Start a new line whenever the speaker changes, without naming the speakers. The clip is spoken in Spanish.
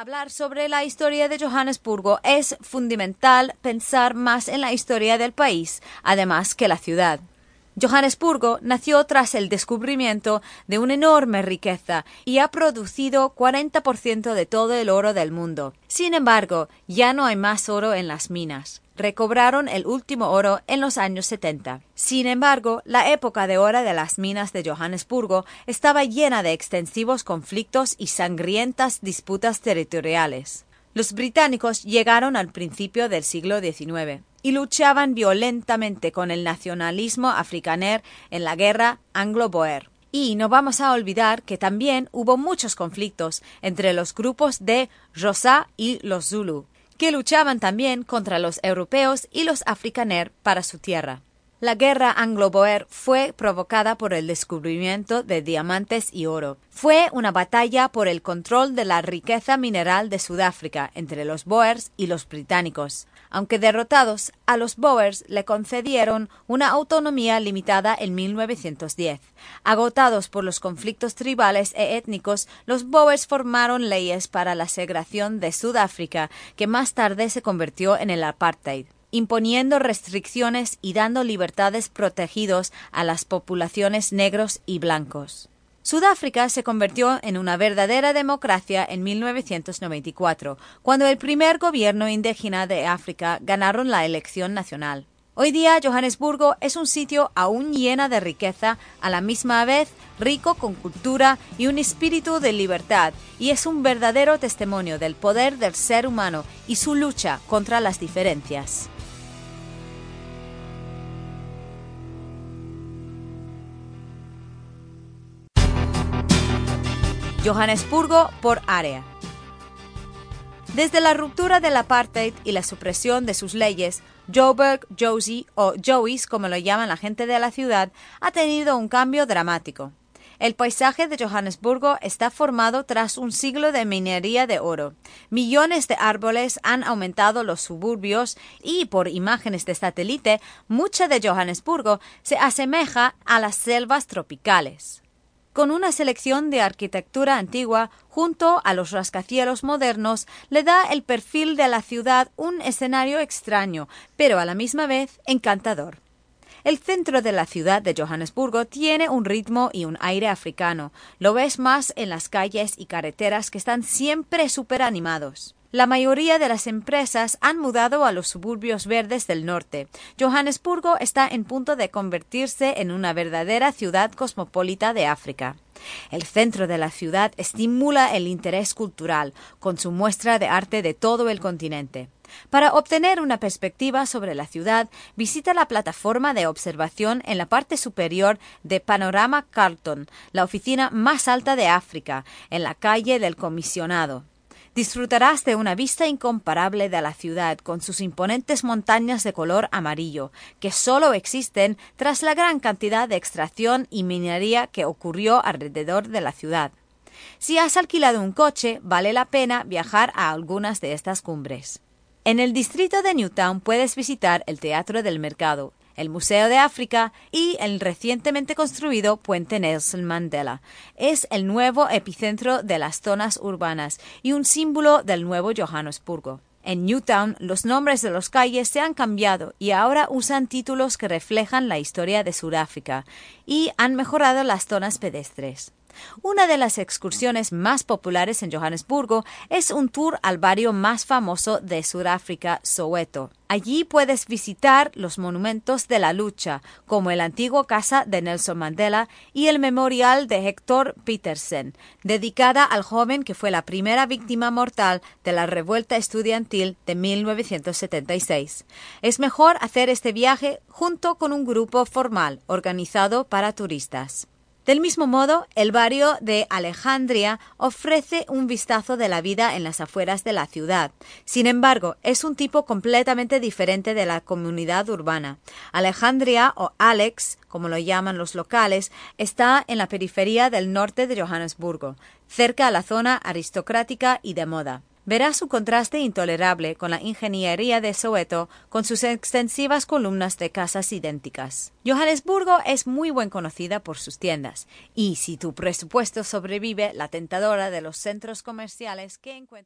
Hablar sobre la historia de Johannesburgo es fundamental pensar más en la historia del país, además que la ciudad. Johannesburgo nació tras el descubrimiento de una enorme riqueza y ha producido 40% de todo el oro del mundo. Sin embargo, ya no hay más oro en las minas. Recobraron el último oro en los años 70. Sin embargo, la época de oro de las minas de Johannesburgo estaba llena de extensivos conflictos y sangrientas disputas territoriales. Los británicos llegaron al principio del siglo XIX y luchaban violentamente con el nacionalismo afrikaner en la guerra anglo-boer. Y no vamos a olvidar que también hubo muchos conflictos entre los grupos de Rosa y los Zulu, que luchaban también contra los europeos y los afrikaner para su tierra. La guerra anglo-boer fue provocada por el descubrimiento de diamantes y oro. Fue una batalla por el control de la riqueza mineral de Sudáfrica entre los boers y los británicos. Aunque derrotados, a los boers le concedieron una autonomía limitada en 1910. Agotados por los conflictos tribales e étnicos, los boers formaron leyes para la segregación de Sudáfrica, que más tarde se convirtió en el apartheid imponiendo restricciones y dando libertades protegidos a las poblaciones negros y blancos. Sudáfrica se convirtió en una verdadera democracia en 1994, cuando el primer gobierno indígena de África ganaron la elección nacional. Hoy día Johannesburgo es un sitio aún llena de riqueza, a la misma vez rico con cultura y un espíritu de libertad, y es un verdadero testimonio del poder del ser humano y su lucha contra las diferencias. Johannesburgo por área. Desde la ruptura del apartheid y la supresión de sus leyes, Joburg, Josie o Joey's, como lo llaman la gente de la ciudad, ha tenido un cambio dramático. El paisaje de Johannesburgo está formado tras un siglo de minería de oro. Millones de árboles han aumentado los suburbios y, por imágenes de satélite, mucha de Johannesburgo se asemeja a las selvas tropicales con una selección de arquitectura antigua junto a los rascacielos modernos, le da el perfil de la ciudad un escenario extraño, pero a la misma vez encantador. El centro de la ciudad de Johannesburgo tiene un ritmo y un aire africano. Lo ves más en las calles y carreteras que están siempre súper animados. La mayoría de las empresas han mudado a los suburbios verdes del norte. Johannesburgo está en punto de convertirse en una verdadera ciudad cosmopolita de África. El centro de la ciudad estimula el interés cultural, con su muestra de arte de todo el continente. Para obtener una perspectiva sobre la ciudad, visita la plataforma de observación en la parte superior de Panorama Carlton, la oficina más alta de África, en la calle del Comisionado. Disfrutarás de una vista incomparable de la ciudad con sus imponentes montañas de color amarillo, que solo existen tras la gran cantidad de extracción y minería que ocurrió alrededor de la ciudad. Si has alquilado un coche, vale la pena viajar a algunas de estas cumbres. En el distrito de Newtown puedes visitar el Teatro del Mercado, el Museo de África y el recientemente construido Puente Nelson Mandela. Es el nuevo epicentro de las zonas urbanas y un símbolo del nuevo Johannesburgo. En Newtown los nombres de las calles se han cambiado y ahora usan títulos que reflejan la historia de Sudáfrica y han mejorado las zonas pedestres. Una de las excursiones más populares en Johannesburgo es un tour al barrio más famoso de Sudáfrica, Soweto. Allí puedes visitar los monumentos de la lucha, como el antiguo casa de Nelson Mandela y el memorial de Hector Petersen, dedicada al joven que fue la primera víctima mortal de la revuelta estudiantil de 1976. Es mejor hacer este viaje junto con un grupo formal organizado para turistas. Del mismo modo, el barrio de Alejandría ofrece un vistazo de la vida en las afueras de la ciudad. Sin embargo, es un tipo completamente diferente de la comunidad urbana. Alejandría o Alex, como lo llaman los locales, está en la periferia del norte de Johannesburgo, cerca a la zona aristocrática y de moda verá su contraste intolerable con la ingeniería de Soweto con sus extensivas columnas de casas idénticas. Johannesburgo es muy buen conocida por sus tiendas y si tu presupuesto sobrevive la tentadora de los centros comerciales que encuentras